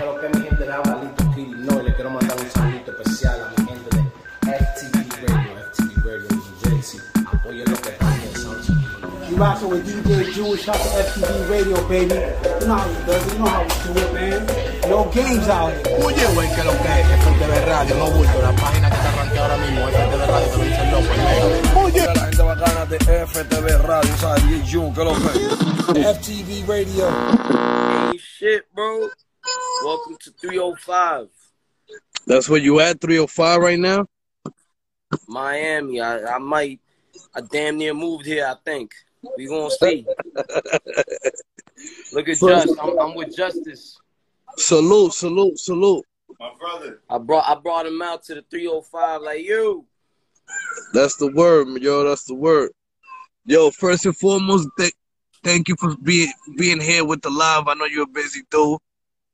Pero que mi gente de Abalito no, y le quiero mandar un saludito especial a mi gente de FTV Radio, FTV Radio New Jersey. Apoyen lo que están You rockin' with DJ Jewish, shout to FTV Radio, baby. You know how we do it, you know how we do it, man. No games out here. Oye, güey, que lo que es FTV Radio, no bulto, la página que está arranqueada ahora mismo, FTV Radio, te lo dice el loco, Oye, la gente bacana de FTV Radio, ¿sabes? DJ Jun, que lo que FTV Radio. Hey, shit, bro. Welcome to 305. That's where you at, 305 right now? Miami. I, I might, I damn near moved here, I think. We gonna see. Look at Justice. I'm, I'm, with Justice. Salute, salute, salute. My brother. I brought I brought him out to the 305 like you. That's the word, yo. That's the word. Yo, first and foremost, th- thank you for being being here with the live. I know you're a busy dude.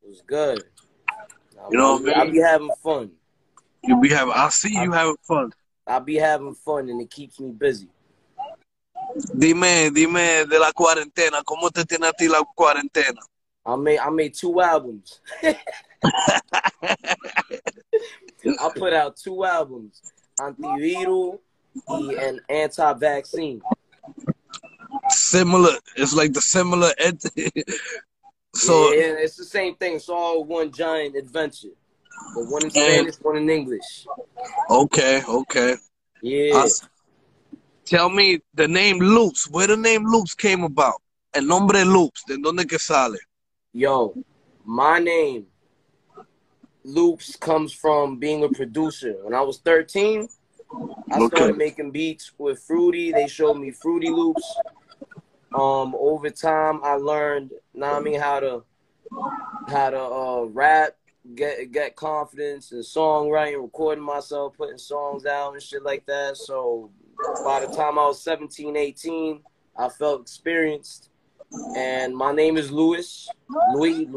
Was good. I you know, I be having fun. You be having. I see you I, having fun. I be having fun, and it keeps me busy. Dime, dime de la cuarentena. ¿Cómo te tiene a ti la cuarentena? I made I made two albums. I put out two albums, antiviral and anti-vaccine. Similar. It's like the similar. So yeah, it's the same thing. It's all one giant adventure. But one in Spanish, one in English. Okay, okay. Yeah. Uh, tell me the name Loopz. Where the name Loopz came about? El nombre Loopz. ¿De dónde que sale? Yo, my name Loopz comes from being a producer. When I was 13, I okay. started making beats with Fruity. They showed me Fruity Loops. Um, over time, I learned, know I mean, how to how to uh, rap, get get confidence and songwriting, recording myself, putting songs out and shit like that. So by the time I was 17, 18, I felt experienced. And my name is Louis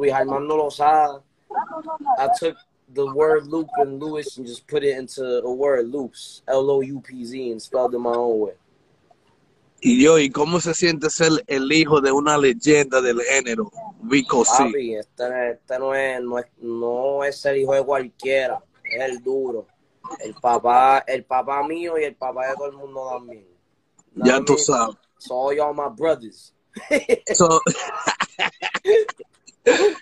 Jaimano Lozada. I took the word loop and Louis and just put it into a word loops, L O U P Z, and spelled it my own way. Y yo, ¿y cómo se siente ser el hijo de una leyenda del género, Vico? Papi, este, este no, es, no, es, no es el hijo de cualquiera, es el duro. El papá, el papá mío y el papá de todo el mundo también. ya tú sabes. So all my brothers. so,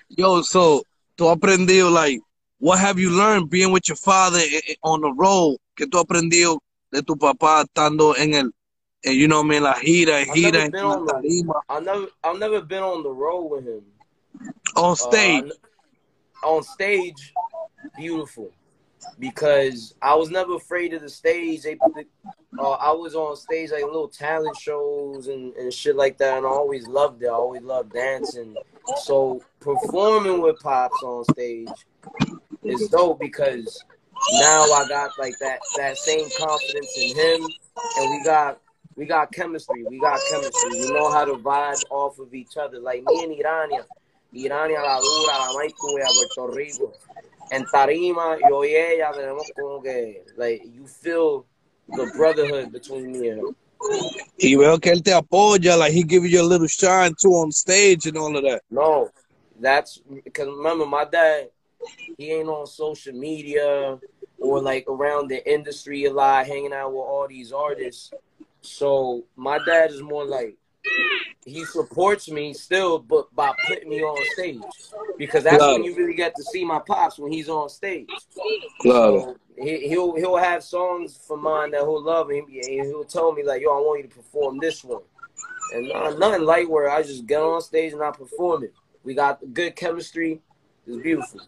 yo, so, tú has aprendido, like, what have you learned being with your father on the road? ¿Qué tú has aprendido de tu papá estando en el and you know, what man, la gira, gira, and the, I've never, I've never been on the road with him. On uh, stage. Uh, on stage, beautiful, because I was never afraid of the stage. They put the, uh, I was on stage like little talent shows and, and shit like that, and I always loved it. I always loved dancing. So performing with pops on stage is dope because now I got like that that same confidence in him, and we got we got chemistry. We got chemistry. We know how to vibe off of each other. Like me and Irania. Irania la dura, la a Puerto Rico. En Tarima, yo y ella tenemos como que, like, you feel the brotherhood between me and him. Y veo que él te apoya, like he give you a little shine too on stage and all of that. No, that's because remember my dad, he ain't on social media or like around the industry a lot, hanging out with all these artists. So my dad is more like he supports me still, but by putting me on stage because that's claro. when you really get to see my pops when he's on stage. Claro. So he, will he'll have songs for mine that he'll love, and he'll tell me like, "Yo, I want you to perform this one," and uh, nothing light where I just get on stage and I perform it. We got good chemistry. It's beautiful.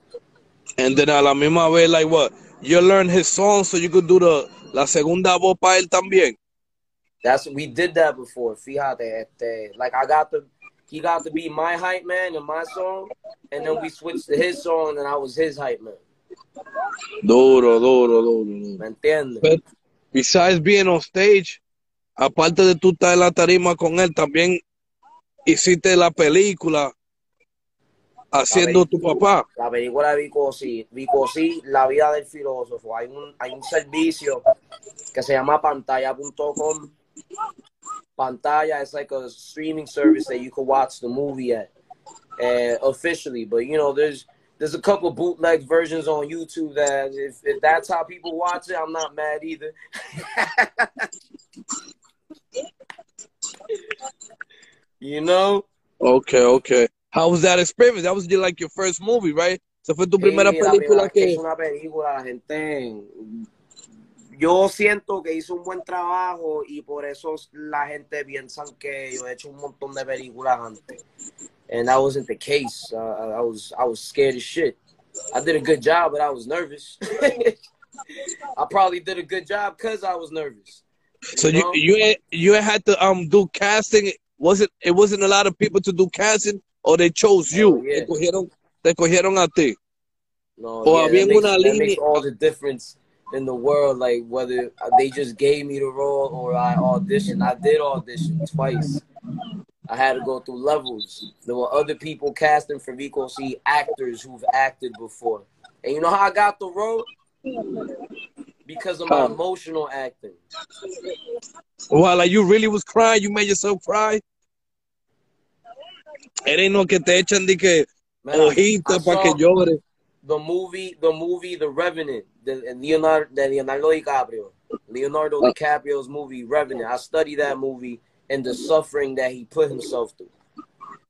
And then a la misma vez, like what? You learn his songs so you could do the la segunda voz para él también. That's we did that before. Fíjate, este, like I got the he got to be my hype man in my song, and then we switched to his song, and I was his hype man. Duro, duro, duro. ¿Me entiendes? But besides being on stage, aparte de tú estar en la tarima con él, también hiciste la película haciendo la tu papá. La película de Vicosi, Vicosi, la vida del filósofo. Hay un, hay un servicio que se llama pantalla.com Pantalla is like a streaming service that you can watch the movie at uh, officially. But you know, there's there's a couple bootleg versions on YouTube that if, if that's how people watch it, I'm not mad either. you know? Okay, okay. How was that experience? That was like your first movie, right? Esa fue tu primera la película que una película, gente. Yo siento que hice un buen trabajo y por eso la gente piensa que yo he hecho un montón de películas antes. And that wasn't the case. Uh, I was I was scared as shit. I did a good job, but I was nervous. I probably did a good job because I was nervous. So you you you had to um do casting. Was it it wasn't a lot of people to do casting, or they chose you? Oh, yeah. Te cogieron te cogieron a ti. No, O yeah, había that, makes, una that makes all the difference in the world. Like whether they just gave me the role or I auditioned. I did audition twice. I had to go through levels. There were other people casting for Vico C actors who've acted before. And you know how I got the role? Because of my emotional acting. Well, like you really was crying. You made yourself cry. It ain't no que te echan de que Man, I- que saw llore. The movie, the movie, The Revenant, the Leonardo, the Leonardo DiCaprio, Leonardo oh. DiCaprio's movie Revenant. I studied that movie and the suffering that he put himself through.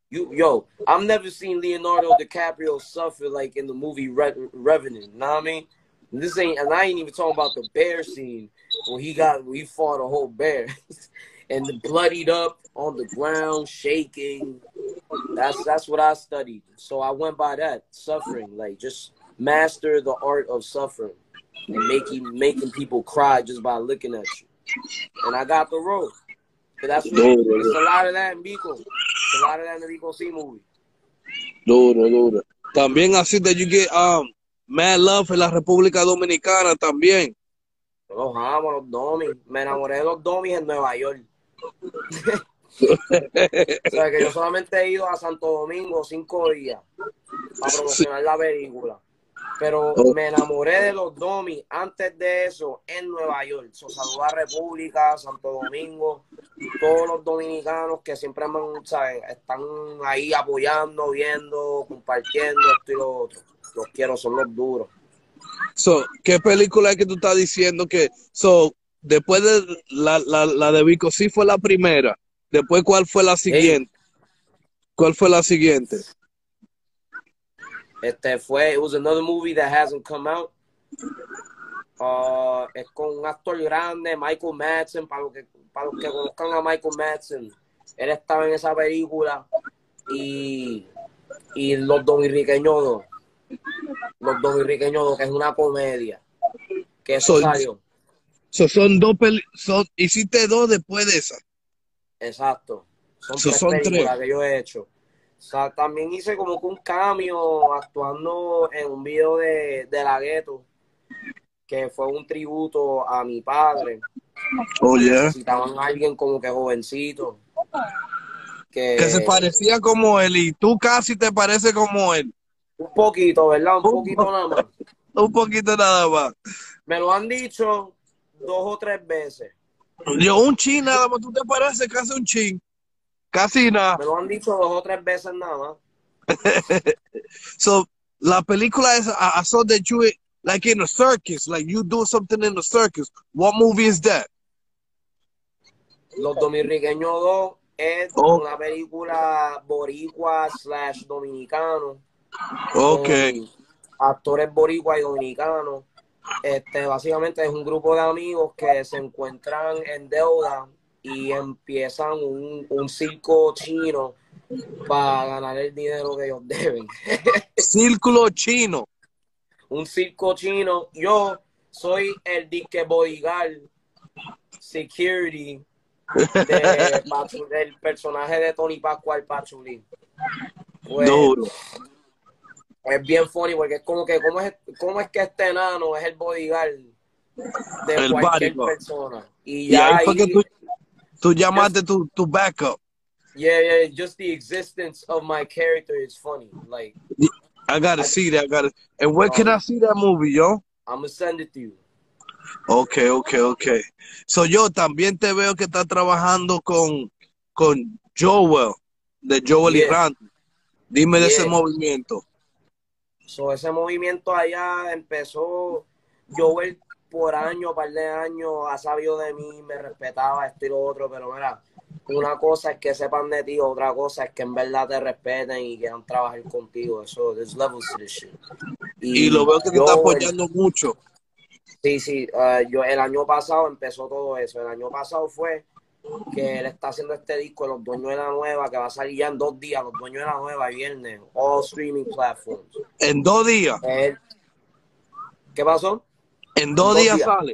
You, yo, I've never seen Leonardo DiCaprio suffer like in the movie Re- Revenant. Know what I mean? This ain't, and I ain't even talking about the bear scene when he got, he fought a whole bear, and bloodied up on the ground, shaking. That's that's what I studied. So I went by that suffering, like just master the art of suffering and making making people cry just by looking at you. And I got the role. But that's what, Duro, it's a lot of that in Vico. It's a lot of that in the Vico C movie. Duro, duro. También así that you get um mad love en la República Dominicana también. Los amo, los domis. Me enamoré de los domis en Nueva York. O sea, que yo solamente he ido a Santo Domingo cinco días para promocionar la película. Pero me enamoré de los domis antes de eso en Nueva York. So, saludo a República, Santo Domingo, todos los dominicanos que siempre me, ¿sabes? están ahí apoyando, viendo, compartiendo esto y lo otro. Los quiero, son los duros. So, ¿qué película es que tú estás diciendo que so después de la, la, la de Vico sí fue la primera? Después ¿cuál fue la siguiente? ¿Cuál fue la siguiente? Este fue, it was another movie that hasn't come out. Uh, es con un actor grande, Michael Madsen, para los que, para los que conozcan a Michael Madsen. Él estaba en esa película y, y Los Dominiqueños dos. Los Dominiqueños dos, que es una comedia. Que eso Soy- salió. So, son dos son, hiciste dos después de esa. Exacto. Son So, tres son películas tres. que yo he hecho. O sea, también hice como que un cambio actuando en un video de, de La Gueto, que fue un tributo a mi padre. Oh, yeah. Necesitaban a alguien como que jovencito. Que, Que se parecía como él y tú casi te parece como él. Un poquito, ¿verdad? Un Un poquito nada más. Un poquito nada más. Me lo han dicho dos o tres veces. Yo, un chin nada más, tú te pareces casi un chin. Casi nada. Me lo han dicho dos o tres veces nada más. So, la película es, I, I saw that you, like in a circus, like you do something in a circus. What movie is that? Los Dominiqueños 2 es Oh. una película boricua slash dominicano. Con actores boricua y dominicanos. Este, básicamente es un grupo de amigos que se encuentran en deuda y empiezan un, un circo chino para ganar el dinero que ellos deben. Círculo chino. un circo chino. Yo soy el disque bodyguard security de del personaje de Tony Pascual Pachulín. Pues, Duro. Es bien funny porque es como que cómo es, cómo es que este enano es el bodyguard de El cualquier bodyguard. persona y Y ya ahí fue que ahí- tú, tú llamaste tu, tu backup. yeah yeah just the existence of my character is funny like I gotta see that. I gotta. And where can I see that movie, yo? I'm gonna send it to you Okay, okay, okay. So yo también te veo que estás trabajando con, con Joel, de Joel y Yeah. Randy. Dime de ese movimiento. So, ese movimiento allá empezó, Joel por año, par de años, ha sabido de mí, me respetaba esto y lo otro, pero mira, una cosa es que sepan de ti, otra cosa es que en verdad te respeten y quieran trabajar contigo. Eso, there's levels to this shit. Y, lo veo que te está apoyando mucho. Sí, sí, uh, yo el año pasado empezó todo eso. El año pasado fue que él está haciendo este disco Los Dueños de la Nueva, que va a salir ya en dos días, Los Dueños de la Nueva, viernes, all streaming platforms. ¿En dos días? ¿Qué pasó? En dos, días, sale.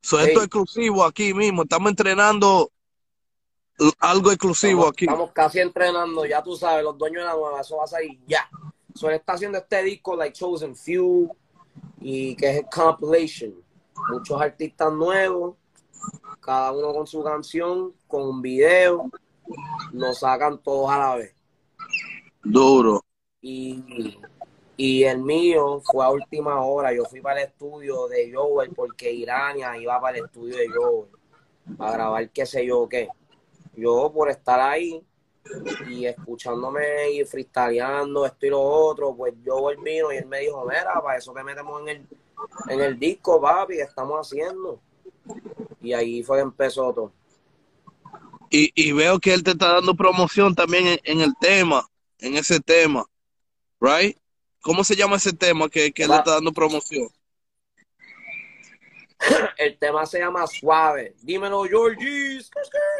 So, Esto es exclusivo aquí mismo. Estamos entrenando algo exclusivo aquí. Estamos casi entrenando, ya tú sabes, los dueños de la nueva, eso va a salir ya. So, él está haciendo este disco, like Chosen Few, y que es el compilation. Muchos artistas nuevos, cada uno con su canción, con un video, lo sacan todos a la vez. Duro. Y, y el mío fue a última hora. Yo fui para el estudio de Joel porque Irania iba para el estudio de Joel a grabar qué sé yo qué yo por estar ahí y escuchándome y freestyleando esto y lo otro, pues yo volví y él me dijo, mira, para eso te metemos en el, en el disco, papi, que estamos haciendo. Y ahí fue que empezó todo. Y, y veo que él te está dando promoción también en, el tema, en ese tema, right? ¿Cómo se llama ese tema que, que él le está dando promoción? El tema se llama Suave. Dímelo, Georgie.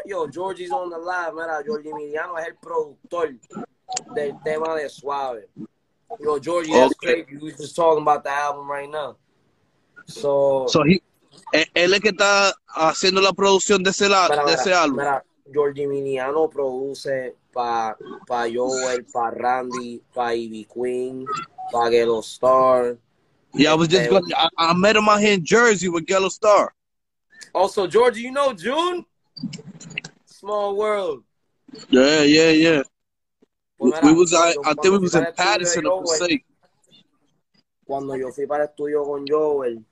Yo, Georgie's on the live. Mira, Georgie Emiliano es el productor del tema de Suave. Yo, Georgie, that's crazy. We just talking about the album right now. So, so he, él es que está haciendo la producción de ese, de ese álbum. Mira, Georgie Emiliano produce para pa Joel, para Randy, para Ivy Queen, para Gelo Star yeah, I was just going. I, I met him out here in Jersey with Yellow Star. Also, Georgia, you know June. Small world. Yeah, yeah, yeah. we, we was, I, I think we was in Patterson Passaic. Cuando yo fui para el estudio con Joel,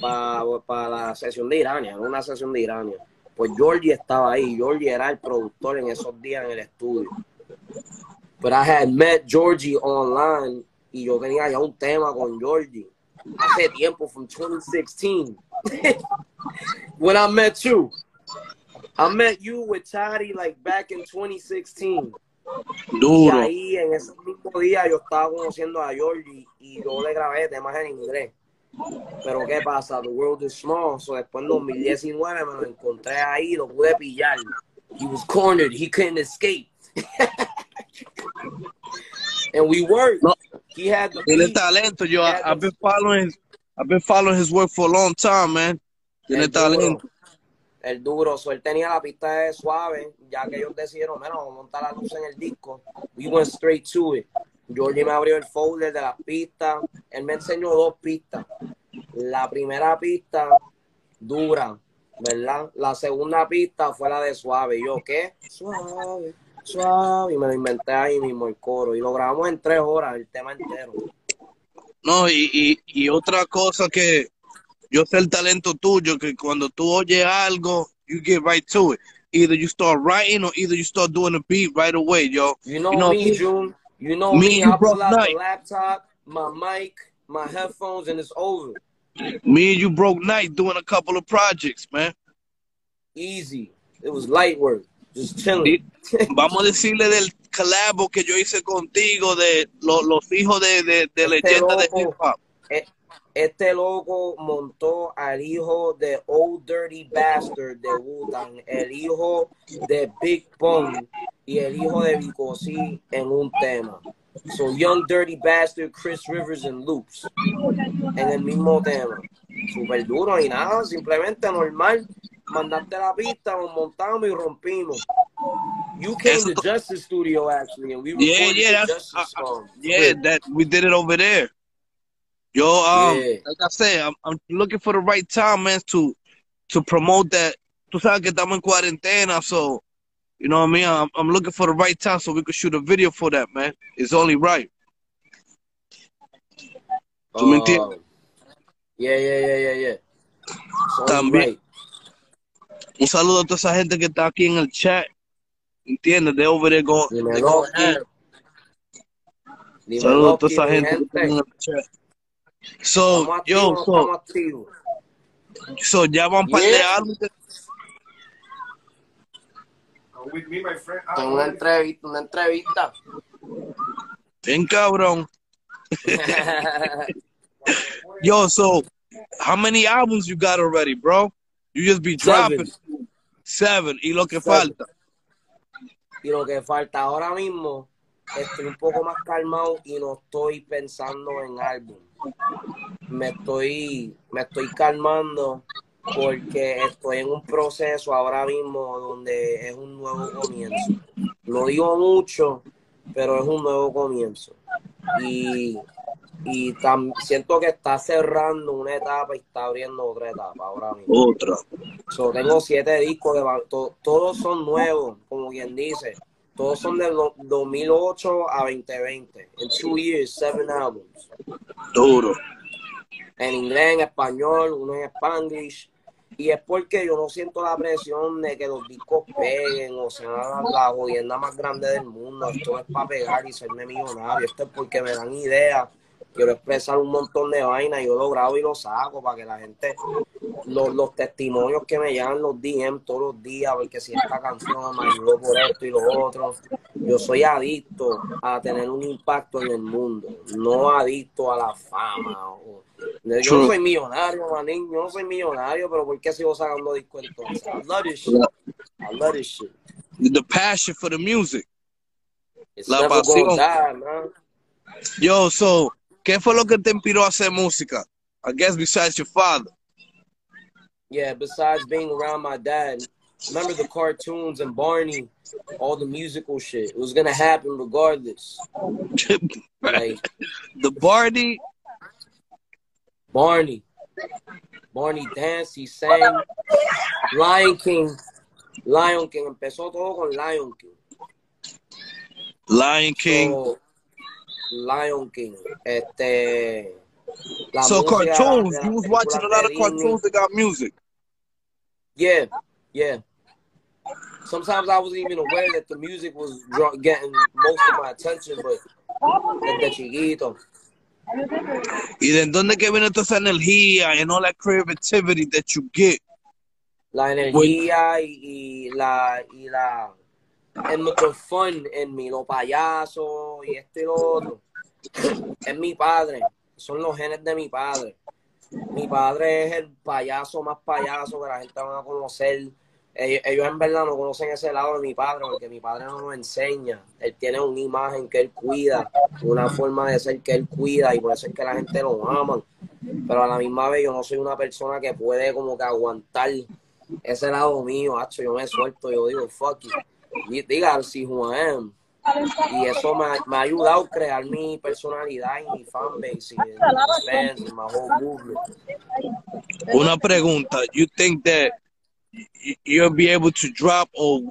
para, para la sesión de Irania, una sesión de Irania, pues Georgie estaba ahí. Georgie era el productor en esos días en el estudio. But I had met Georgie online y yo tenía ya un tema con Georgie. hace tiempo, from 2016. when I met you, I met you with Tari like back in 2016. Duro. Y ahí en ese mismo día yo estaba conociendo a Georgie y yo le grabé temas en inglés. Pero ¿qué pasa? The world is small. So después en 2019 me lo encontré ahí, lo pude pillar. He was cornered. He couldn't escape. and we worked. No. He had the Tiene talento. Yo, I, have been following, I've been following his work for a long time, man. Tiene el talento. Duro, el duro. So, él tenía la pista de suave, ya que ellos decidieron, a montar la luz en el disco. We went straight to it. Georgie me abrió el folder de las pistas. Él me enseñó dos pistas. La primera pista, dura, ¿verdad? La segunda pista fue la de suave. Y yo, ¿qué? Suave suave, y me lo inventé ahí mismo el coro, y lo grabamos en tres horas, el tema entero. No, y, y, y otra cosa que yo sé el talento tuyo, que cuando tú oyes algo, you get right to it. Either you start writing or either you start doing a beat right away, yo. You know, you know me, June. You know me, me I pull out night. the laptop, my mic, my headphones, and it's over. Me and you broke night doing a couple of projects, man. Easy. It was light work. Just chilling. Vamos a decirle del collabo que yo hice contigo de los, los hijos de, de, de leyenda de hip hop. Este loco montó al hijo de Old Dirty Bastard de Wutan, el hijo de Big Pun y el hijo de Vicosi en un tema. So Young Dirty Bastard, Chris Rivers and Loops en el mismo tema. Super duro y nada, simplemente normal mandaste la pista, nos montamos y rompimos. You came to Justice Studio actually, and we yeah, yeah, that's, uh, uh yeah, that we did it over there. Yo, um, yeah. like I said, I'm, I'm looking for the right time, man, to to promote that. Tú sabes que estamos en cuarentena, so you know what I mean. I'm, I'm looking for the right time so we could shoot a video for that, man. It's only right. ¿Tú me entiendes? Oh. Yeah, yeah, yeah, yeah, yeah. También. Right. Un saludo a toda esa gente que está aquí en el chat. ¿Entiendes? De over there going, Saludos a toda esa gente. So, Estamos yo, activos, so, activos. so, ya van par de Yeah. álbumes. With me, my friend. Tengo una entrevista, una entrevista. Bien cabrón. Yo, so, how many albums you got already, bro? You just be dropping seven. Y lo que Seven. falta. y lo que falta ahora mismo, estoy un poco más calmado y no estoy pensando en álbum. Me estoy, me estoy calmando porque estoy en un proceso ahora mismo donde es un nuevo comienzo. No digo mucho, pero es un nuevo comienzo. Y, y tam- siento que está cerrando una etapa y está abriendo otra etapa ahora mismo. Otra. So, tengo siete discos, que van- to- todos son nuevos, como quien dice. Todos son de do- 2008 a 2020. En two years, seven albums. Duro. En inglés, en español, uno en spanglish. Y es porque yo no siento la presión de que los discos peguen o sean la, la jodienda más grande del mundo. Esto es para pegar y serme millonario. Esto es porque me dan ideas. Quiero expresar un montón de vainas. Yo lo grabo y lo saco para que la gente los, los testimonios que me llegan los DM todos los días, porque si esta canción me ayudó por esto y lo otro. Yo soy adicto a tener un impacto en el mundo, no adicto a la fama. o- yo no soy millonario, manín, yo no soy millonario, pero ¿por qué sigo sacando discos entonces? I love this shit. I love this shit. The passion for the music. It's La pasión. Yo, so, ¿qué fue lo que te inspiró a hacer música? I guess besides your father. Yeah, besides being around my dad, remember the cartoons and Barney, all the musical shit. It was gonna happen regardless. Like the Barney, Barney, Barney danced, he sang. Lion King, Lion King, empezó todo con Lion King. Lion King. So, Lion King, este. so cartoons. You was watching a lot of cartoons that got music. Yeah, yeah. Sometimes I wasn't even aware that the music was getting most of my attention, but desde chiquito. ¿Y de dónde que viene toda esa energía and all that creativity that you get? La energía y, y la y la el the fun en mí, los payasos y este y lo otro. Es mi padre, son los genes de mi padre. Mi padre es el payaso más payaso que la gente va a conocer. Ellos, en verdad no conocen ese lado de mi padre porque mi padre no nos enseña. Él tiene una imagen que él cuida, una forma de ser que él cuida y por eso es que la gente lo ama. Pero a la misma vez yo no soy una persona que puede como que aguantar ese lado mío, hacho, yo me suelto, yo digo, fuck. Y Diga, si Juan. Y eso me me ha ayudado a crear mi personalidad y mi fanbase y mis fans y my whole movement. Una pregunta. You think that you'll be able to drop or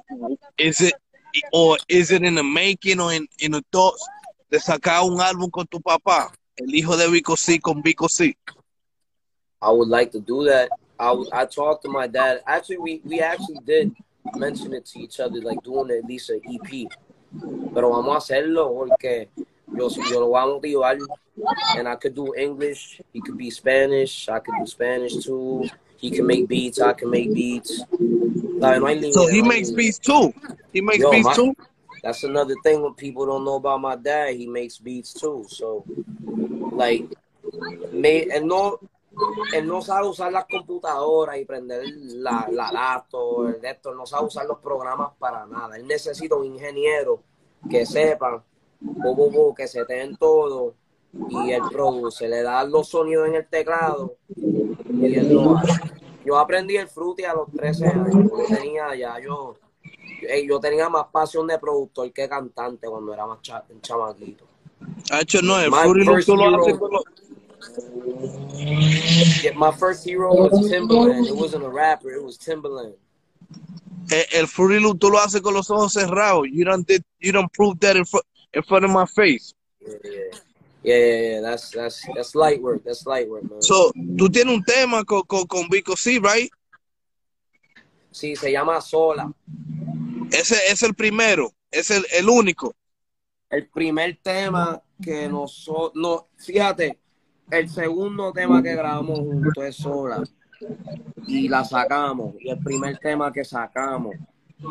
is it or is it in the making or in, in the thoughts de sacar un álbum con tu papá? El hijo de Vico C con Vico C. I would like to do that. I, was- I talked to my dad. Actually, we, we actually did mention it to each other, like doing at least an EP. Pero vamos a hacerlo porque yo, yo lo voy a motivar. And I could do English. He could be Spanish. I could do Spanish too. He can make beats. I can make beats. Like, no So he makes beats too. He makes Yo, beats my- too. That's another thing when people don't know about my dad. He makes beats too. So, like, me, él no, él no sabe usar las computadoras y prender la, la laptop, el él no sabe usar los programas para nada. Él necesita un ingeniero que sepa, bo, que se en todo y él produce, le da los sonidos en el teclado y él lo hace. Yo aprendí el fruity a los 13 años. Yo tenía ya, yo, yo tenía más pasión de productor que cantante cuando era más un chamaquito. Hacho, no, el Fruity tú lo hero- haces con los- Yeah, my first hero was Timbaland. It wasn't a rapper, it was Timbaland. el, el Fruity Loop tú lo haces con los ojos cerrados. You don't did, you don't prove that in, fr- in front of my face. Yeah, yeah. Yeah, yeah, yeah. That's that's that's light work. That's light work, man. So, tú tienes un tema con, con, con Vico C, right? Sí, se llama Sola. Ese es el primero, es el, el único. el primer tema que nosotros, no, fíjate, el segundo tema que grabamos juntos es sola. Y la sacamos y el primer tema que sacamos.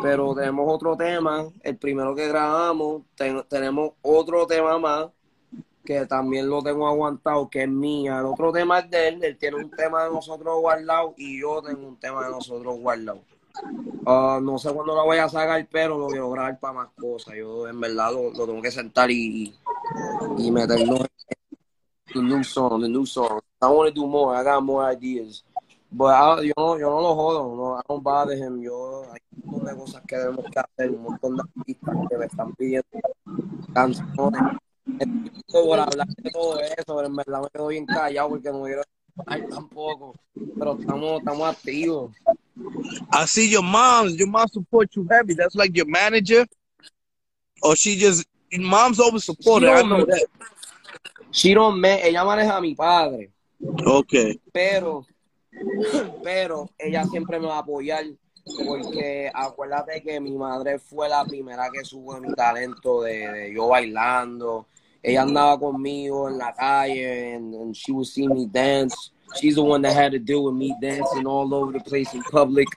Pero tenemos otro tema el primero que grabamos tenemos otro tema más que también lo tengo aguantado que es mía. El otro tema es de él él tiene un tema de nosotros guardado y yo tengo un tema de nosotros guardado. Ah, no sé cuándo la voy a sacar, pero lo quiero grabar para más cosas. Yo en verdad lo, lo tengo que sentar y, y meterlo en the new song, the new song. I want to do more. I got more ideas. But I, yo, no, yo no lo jodo, no, I don't bother him. Yo, hay un montón de cosas que debemos que hacer, un montón de artistas que me están pidiendo canciones. Por hablar de todo eso, pero en verdad me quedo bien callado porque no quiero hablar tampoco. Pero estamos, estamos activos. I see your mom. Your mom support you heavy. That's like your manager, or she just mom's always supported. I know that. She don't me, ella maneja a mi padre. Okay. Pero, pero ella siempre me va a apoyar porque acuérdate que mi madre fue la primera que supo mi talento de, de, yo bailando. Ella andaba conmigo en la calle and, and she would see me dance. She's the one that had to deal with me dancing all over the place in public.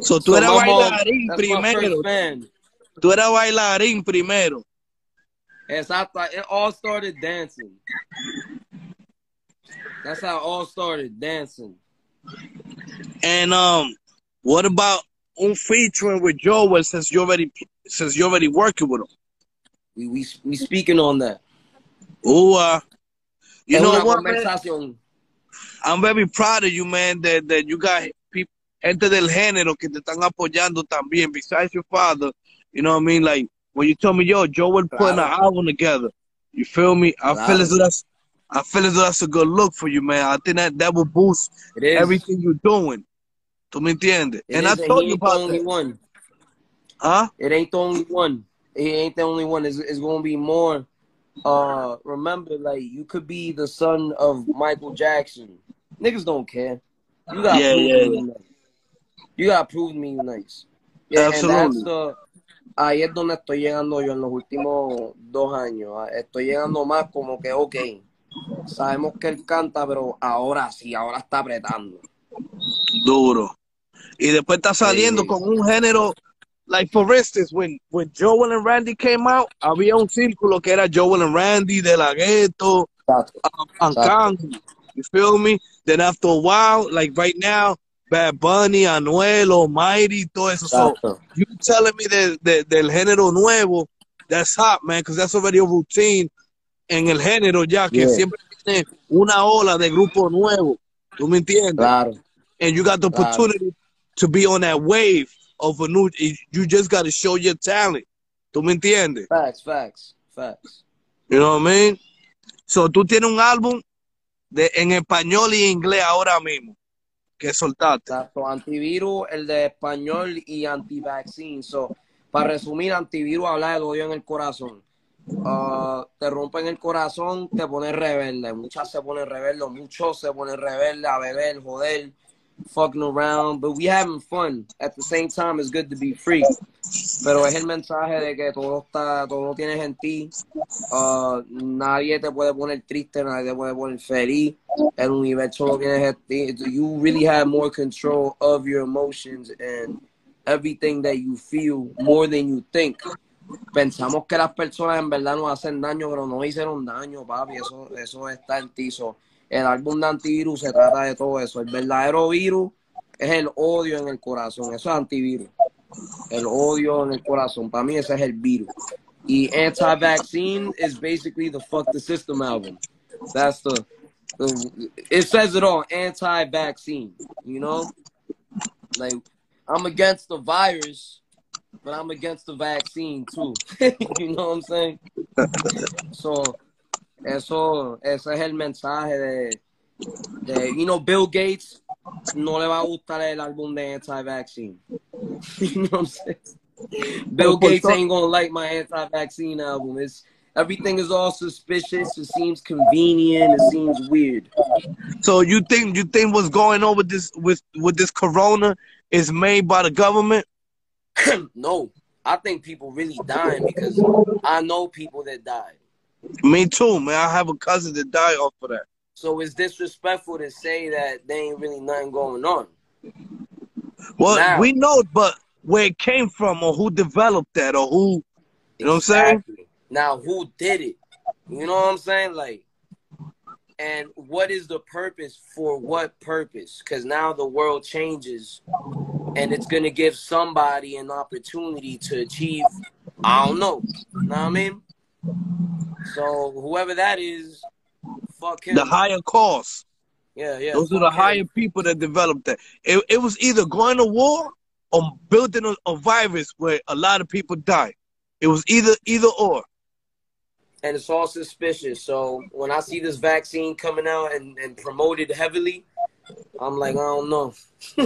so tú eras bailarín primero. Tú eras bailarín primero. Exacto. It all started dancing. That's how it all started dancing. And um, what about un featuring with Joel since you already since you already working with him? We we we speaking on that. Ooh, uh, you es know what, man? I'm very proud of you, man, that, that you got people, gente del género que te están apoyando también, besides your father. You know what I mean? Like, when you told me, yo, Joel putting an album together, you feel me? I feel as though that's, I feel as though that's a good look for you, man. I think that that will boost everything you're doing. ¿Tú me entiendes? And I is, told he you ain't the about only that. one. Huh? It ain't the only one. It ain't the only one. It's, it's gonna be more. Uh, remember, like you could be the son of Michael Jackson. Niggas don't care. You got Yeah, prove yeah, me yeah. you nice. You got prove me nice. Yeah, and that's Absolutely. the. Ahí es donde estoy llegando yo en los últimos dos años. Ah, Estoy llegando más como que, ok, sabemos que él canta, pero ahora sí, ahora está apretando. Duro. Y después está saliendo Sí. con un género, like for instance, when, when Joel and Randy came out, había un círculo que era Joel and Randy, De La Ghetto, Exacto. You feel me? Then after a while, like right now, Bad Bunny, Anuel, Almighty, todo eso. So you telling me de, de- del género nuevo, that's hot, man, because that's already a routine en el género ya, que Yeah. siempre tiene una ola de grupo nuevo. ¿Tú me entiendes? Claro. and you got the Claro. opportunity to be on that wave of a new. You just got to show your talent. ¿Tú me entiendes? Facts, facts, facts. You know what I mean? So tú tienes un álbum de en español y inglés ahora mismo que soltaste. Exacto, antivirus, el de español y anti-vaccine. So, para resumir, antivirus habla del odio en el corazón. Ah, te rompen el corazón, te pones rebelde. Muchas se ponen rebelde, muchos se ponen rebelde a beber, joder, fucking around. But we having fun. At the same time, it's good to be free. Pero es el mensaje de que todo está, todo tienes en ti. Ah, nadie te puede poner triste, nadie te puede poner feliz. El universo lo tienes en ti. You really have more control of your emotions and everything that you feel more than you think. Pensamos que las personas en verdad nos hacen daño, pero no hicieron daño, papi. Eso, eso está en ti. So, el álbum de antivirus se trata de todo eso. El verdadero virus es el odio en el corazón. Eso es antivirus. El odio en el corazón. Para mí ese es el virus. Y anti-vaccine is basically the fuck the system album. That's the, the it says it all. Anti-vaccine. You know, like I'm against the virus, but I'm against the vaccine too. you know what I'm saying? So, eso, ese es el mensaje de, de, you know, Bill Gates no le va a gustar el álbum de anti-vaccine. you know what I'm saying? Bill Gates ain't gonna like my anti-vaccine album. It's everything is all suspicious. It seems convenient. It seems weird. So you think you think what's going on with this with with this corona is made by the government? no, I think people really dying because I know people that died. Me too, man. I have a cousin that died off of that. So it's disrespectful to say that there ain't really nothing going on. Well, Now- we know, but where it came from or who developed that or who, you know what I'm saying? Now, who did it? You know what I'm saying? Like, and what is the purpose for what purpose? Because now the world changes, and it's gonna give somebody an opportunity to achieve. I don't know. You know what I mean? So whoever that is, fuck him. The higher cause. yeah, yeah. Those are the him. higher people that developed that. It, it was either going to war or building a, a virus where a lot of people die. It was either either or. and it's all suspicious. So when I see this vaccine coming out and, and promoted heavily, I'm like, I don't know.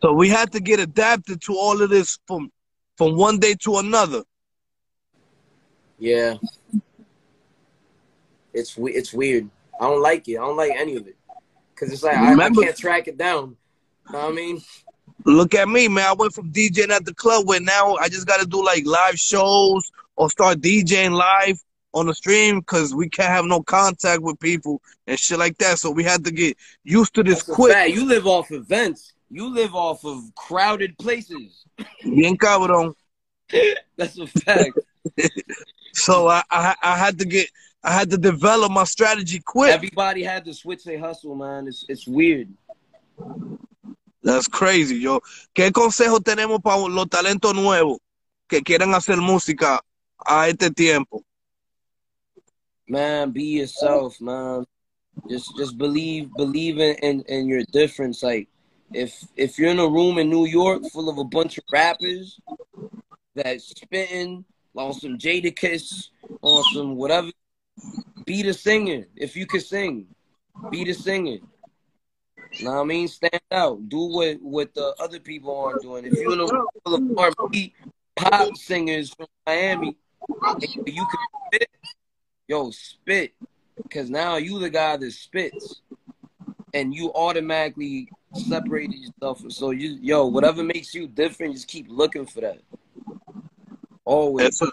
So we had to get adapted to all of this from from one day to another. Yeah, it's it's weird. I don't like it. I don't like any of it because it's like I, I can't track it down. Know what I mean, Look at me, man. I went from DJing at the club where now I just got to do like live shows or start DJing live on the stream because we can't have no contact with people and shit like that. So we had to get used to this That's quick. fact. You live off events. You live off of crowded places. Bien cabrón. That's a fact. So I, I I had to get I had to develop my strategy quick. Everybody had to switch their hustle, man. It's it's weird. That's crazy, yo. ¿Qué consejo tenemos para los talentos nuevos que quieran hacer música a este tiempo? man be yourself man just just believe believe in, in in your difference like if if you're in a room in new york full of a bunch of rappers that spitting on some jadakiss on some whatever be the singer if you can sing be the singer know what I mean? Stand out. Do what what the other people aren't doing. If you're in R&B pop singers from Miami, you can spit, yo, spit. Because now you the guy that spits. And you automatically separated yourself. So you yo, whatever makes you different, just keep looking for that. Always. Eso,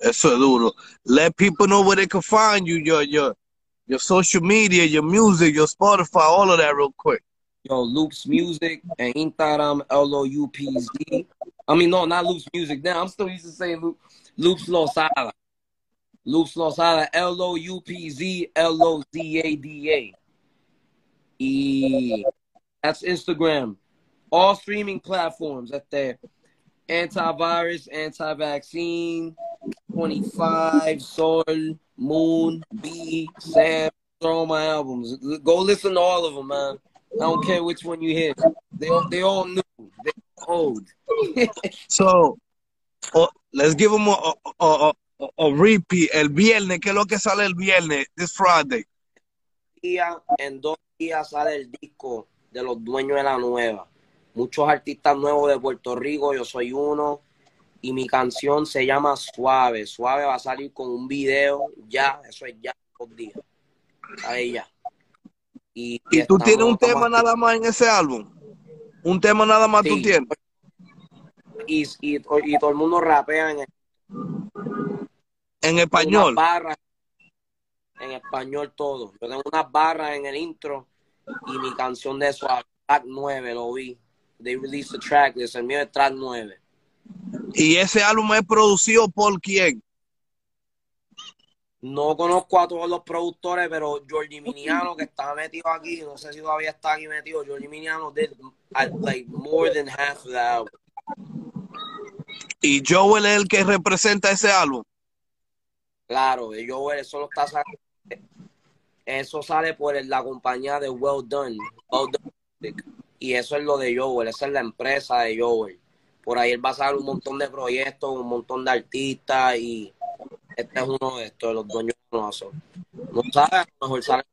eso es duro. Let people know where they can find you, your your your social media, your music, your Spotify, all of that real quick. Yo, Loops Music and Instagram L O U P Z. I mean, no, not Loops Music. Now I'm still used to saying Loop, Loopz Lozada. Loopz Lozada L O U P Z L O Z A D A. E. That's Instagram. All streaming platforms at there. Antivirus, anti-vaccine, 25, Sol, Moon, B, Sam. Throw my albums. Go listen to all of them, man. I don't care which one you hear. They all, they all new. They old. So, oh, let's give them a, a, a, a, repeat. El viernes, ¿qué es lo que sale el viernes? This Friday. en dos días sale el disco de los dueños de la nueva. Muchos artistas nuevos de Puerto Rico, yo soy uno. Y mi canción se llama Suave. Suave va a salir con un video ya, eso es ya, dos días. Ahí ya. Y, ¿Y tú tienes un tema nada más en ese álbum? ¿Un tema nada más tú Sí. tienes? Y, y, y todo el mundo rapea en En español. barras en español todo. Yo tengo unas barras en el intro y mi canción de eso, track 9, lo vi. They released the track list, el mío es track 9. ¿Y ese álbum es producido por quién? No conozco a todos los productores, pero Jordi Miniano, que estaba metido aquí, no sé si todavía está aquí metido, Jordi Miniano did uh, like more than half of the album. ¿Y Joel es el que representa ese álbum? Claro, yo eso lo está sacando. Eso sale por la compañía de Well Done. Well Done. Y eso es lo de Joel, esa es la empresa de Joel. Por ahí él va a sacar un montón de proyectos, un montón de artistas y este es uno de estos, los dueños de. No sabe, a lo mejor sale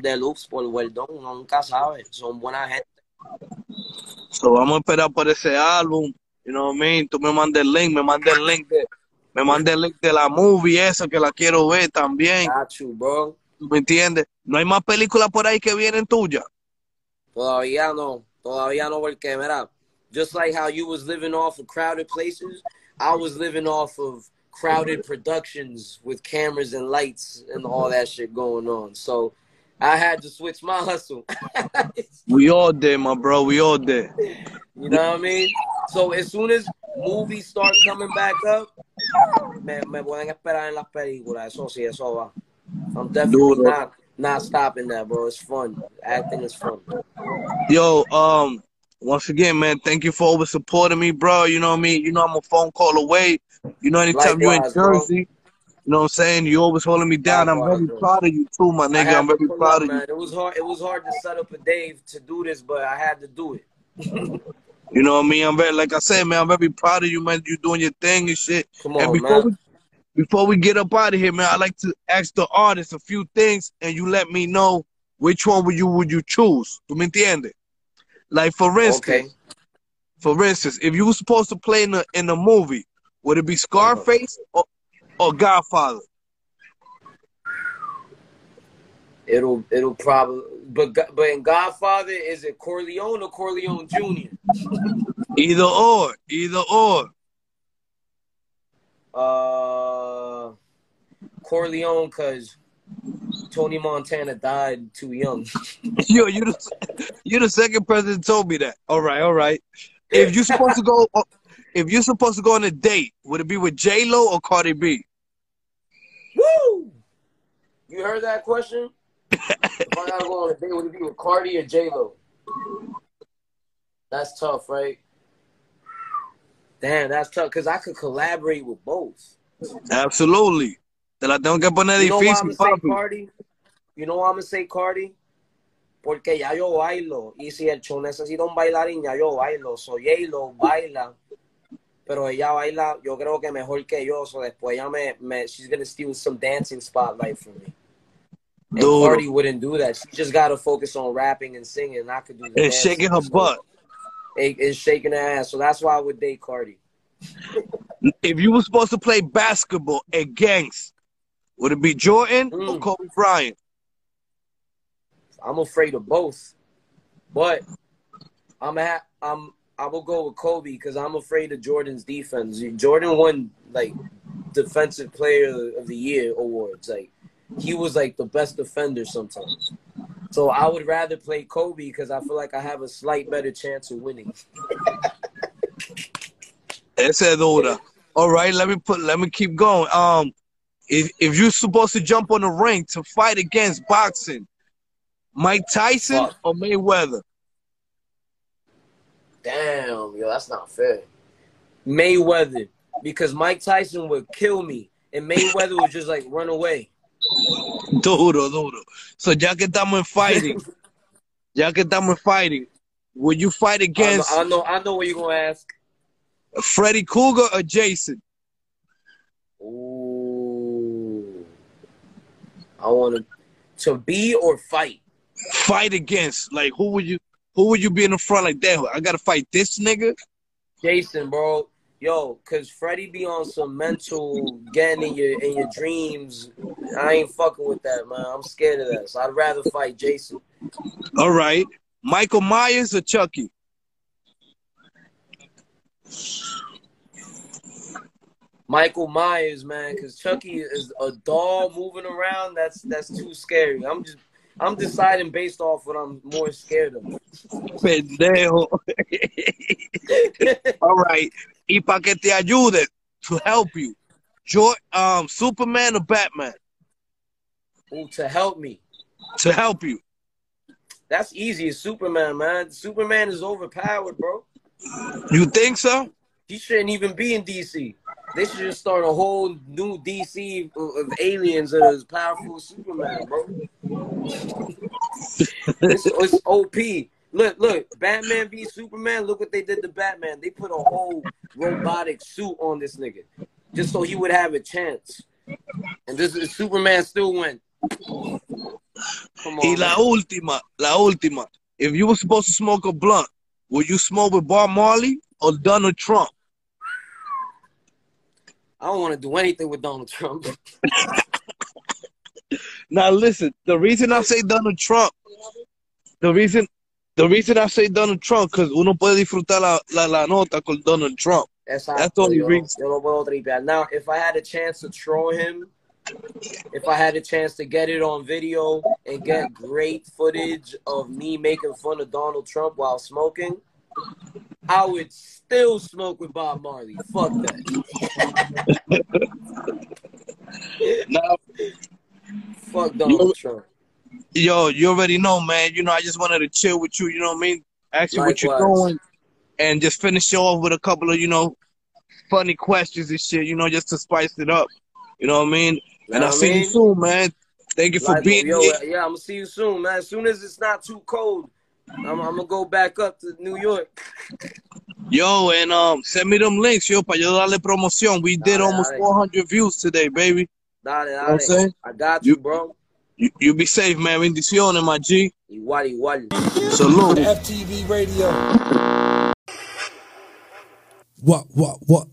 deluxe por uno nunca sabe, son buena gente. So, vamos a esperar por ese álbum. You know what I mean? Tú me mandas el link, me mandas el link de, me mandas el link de la movie esa que la quiero ver también. You, bro. ¿Tú me entiendes? No hay más películas por ahí que vienen tuyas. Todavía no, todavía no, porque mira, just like how you was living off of crowded places, I was living off of crowded productions with cameras and lights and all that shit going on. So I had to switch my hustle. we all did, my bro. We all did. You know what I mean? So as soon as movies start coming back up, me, me pueden esperar en las películas. Eso sí, eso va. I'm definitely Dude. not not stopping that, bro. It's fun. Acting is fun. Yo, um, once again, man, thank you for always supporting me, bro. You know what I mean? You know I'm a phone call away. You know, anytime you're in Jersey, bro. you know what I'm saying? You always holding me down. Likewise, I'm very bro. proud of you too, my nigga. I'm very proud up, of man. you. It was hard. It was hard to set up a day to do this, but I had to do it. you know what I mean? I'm very, like I said, man. I'm very proud of you, man. You doing your thing and shit. Come on, and before man. we before we get up out of here, man, I like to ask the artist a few things, and you let me know which one would you would you choose. ¿Tú me entiendes? Like for instance, okay. for instance, if you were supposed to play in a in a movie, would it be Scarface uh-huh. or, or Godfather? It'll it'll probably but but in Godfather is it Corleone or Corleone Jr. either or, either or. Uh, Corleone, cause Tony Montana died too young. Yo, you the you the second president told me that. All right, all right. If you're supposed to go, if you're supposed to go on a date, would it be with J Lo or Cardi B? Woo! You heard that question? if I gotta go on a date, would it be with Cardi or J Lo? That's tough, right? Damn, that's tough because I could collaborate with both. Absolutely. Te la tengo que poner you know difícil, papi. Cardi? You know why I'm gonna say Cardi? Porque ya yo bailo. Y si el show necesita un bailarín, ya yo bailo. Soy J-Lo, baila. Pero ella baila, yo creo que mejor que yo. So después ella me, me she's gonna steal some dancing spotlight from me. And Dude. Cardi wouldn't do that. She just gotta focus on rapping and singing. And I could do that. And shaking her butt. And shaking her ass. So that's why I would date Cardi. if you were supposed to play basketball against, would it be Jordan mm. or Kobe Bryant? I'm afraid of both, but I'm at I'm I will go with Kobe because I'm afraid of Jordan's defense. Jordan won like defensive player of the year awards. Like he was like the best defender sometimes. So I would rather play Kobe because I feel like I have a slight better chance of winning. Esa dura. All right, let me put let me keep going. Um if if you're supposed to jump on the ring to fight against boxing, Mike Tyson Fuck. or Mayweather? Damn, yo, that's not fair. Mayweather, because Mike Tyson would kill me, and Mayweather would just like run away. Duro, duro. So ya que estamos en fighting, ya que estamos en fighting, would you fight against? I know, I know, I know what you're gonna ask. Freddy Krueger or Jason? Ooh, I want to to be or fight fight against? Like who would you who would you be in the front like that? I gotta fight this nigga. Jason, bro. Yo, cause Freddy be on some mental getting in your in your dreams. I ain't fucking with that, man. I'm scared of that. So I'd rather fight Jason. All right. Michael Myers or Chucky? Michael Myers, man, because Chucky is a doll moving around. That's that's too scary. I'm just I'm deciding based off what I'm more scared of. Pendejo. All right. Y para que te ayude to help you. George, um, Superman or Batman? Ooh, to help me. To help you. That's easy. It's Superman, man. Superman is overpowered, bro. You think so? He shouldn't even be in DC. They should just start a whole new DC of aliens that as powerful as Superman, bro. it's, it's OP. Look, look, Batman v Superman. Look what they did to Batman. They put a whole robotic suit on this nigga just so he would have a chance. And this is Superman still went. Come on. Y la man. última, la última. If you were supposed to smoke a blunt, would you smoke with Bob Marley or Donald Trump? I don't want to do anything with Donald Trump. now listen, the reason I say Donald Trump, the reason the reason I say Donald Trump, because uno puede disfrutar la, la, la nota con Donald Trump. Exacto, That's the only yo, reason. yo puedo tripear. Now, if I had a chance to troll him, if I had a chance to get it on video and get great footage of me making fun of Donald Trump while smoking, I would still smoke with Bob Marley. Fuck that. Now, Fuck Donald Trump. Yo, you already know, man. You know, I just wanted to chill with you. You know what I mean? Ask you what you're doing, and just finish you off with a couple of, you know, funny questions and shit. You know, just to spice it up. You know what I mean? You and I'll see you soon, man. Thank you for Like, being yo, here. yeah, I'm gonna see you soon, man. As soon as it's not too cold, I'm, I'm gonna go back up to New York. Yo, and um, send me them links, yo, para yo darle promoción. We did Dale, almost dale. 400 views today, baby. Dale, know what I'm saying? I got you, You- bro. You, you be safe, man. Bendiciones, my G. Igual, igual. Salute. FTV Radio. What, what, what?